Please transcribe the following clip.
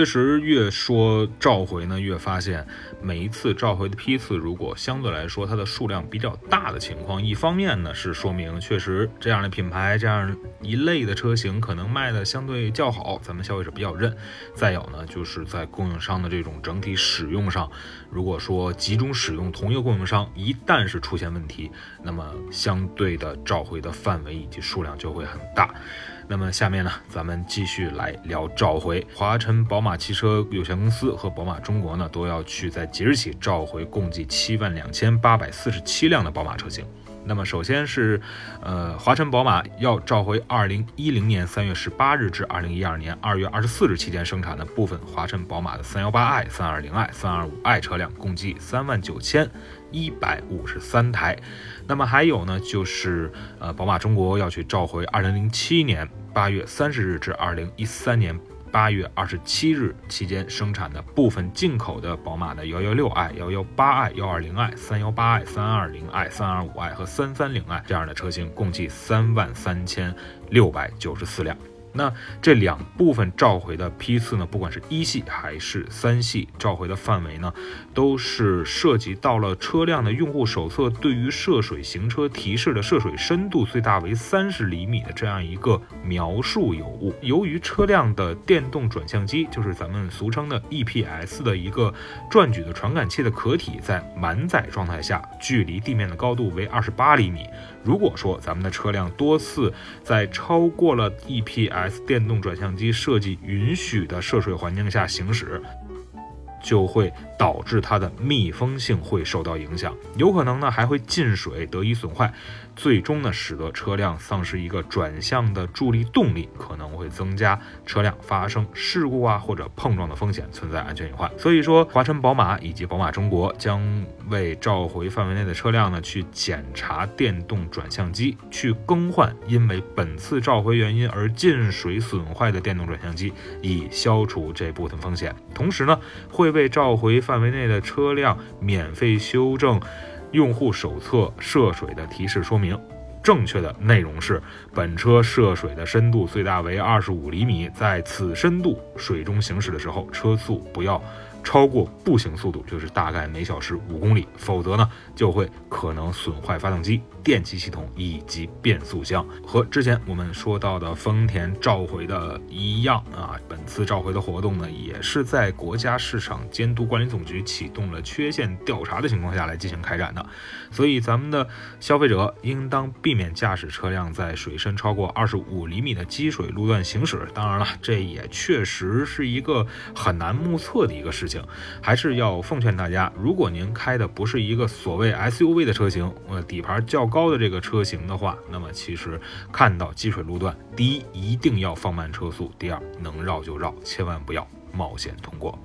确实，越说召回呢，越发现每一次召回的批次，如果相对来说它的数量比较大的情况，一方面呢是说明确实这样的品牌这样一类的车型可能卖的相对较好，咱们消费者比较认；再有呢，就是在供应商的这种整体使用上，如果说集中使用同一个供应商，一旦是出现问题，那么相对的召回的范围以及数量就会很大。那么下面呢，咱们继续来聊召回。华晨宝马汽车有限公司和宝马中国呢，都要去在即日起召回共计七万两千八百四十七辆的宝马车型。那么首先是，呃，华晨宝马要召回二零一零年三月十八日至二零一二年二月二十四日期间生产的部分华晨宝马的三幺八 i、三二零 i、三二五 i 车辆，共计三万九千一百五十三台。那么还有呢，就是呃，宝马中国要去召回二零零七年。八月三十日至二零一三年八月二十七日期间生产的部分进口的宝马的幺幺六 i、幺幺八 i、幺二零 i、三幺八 i、三二零 i、三二五 i 和三三零 i 这样的车型，共计三万三千六百九十四辆。那这两部分召回的批次呢，不管是一系还是三系，召回的范围呢，都是涉及到了车辆的用户手册对于涉水行车提示的涉水深度最大为三十厘米的这样一个描述有误。由于车辆的电动转向机，就是咱们俗称的 EPS 的一个转矩的传感器的壳体，在满载状态下，距离地面的高度为二十八厘米。如果说咱们的车辆多次在超过了 EPS s 电动转向机设计允许的涉水环境下行驶，就会导致它的密封性会受到影响，有可能呢还会进水得以损坏。最终呢，使得车辆丧失一个转向的助力动力，可能会增加车辆发生事故啊或者碰撞的风险，存在安全隐患。所以说，华晨宝马以及宝马中国将为召回范围内的车辆呢去检查电动转向机，去更换因为本次召回原因而进水损坏的电动转向机，以消除这部分风险。同时呢，会被召回范围内的车辆免费修正。用户手册涉水的提示说明，正确的内容是：本车涉水的深度最大为二十五厘米，在此深度水中行驶的时候，车速不要。超过步行速度就是大概每小时五公里，否则呢就会可能损坏发动机、电气系统以及变速箱。和之前我们说到的丰田召回的一样啊，本次召回的活动呢也是在国家市场监督管理总局启动了缺陷调查的情况下来进行开展的。所以咱们的消费者应当避免驾驶车辆在水深超过二十五厘米的积水路段行驶。当然了，这也确实是一个很难目测的一个事。情还是要奉劝大家，如果您开的不是一个所谓 SUV 的车型，呃，底盘较高的这个车型的话，那么其实看到积水路段，第一一定要放慢车速，第二能绕就绕，千万不要冒险通过。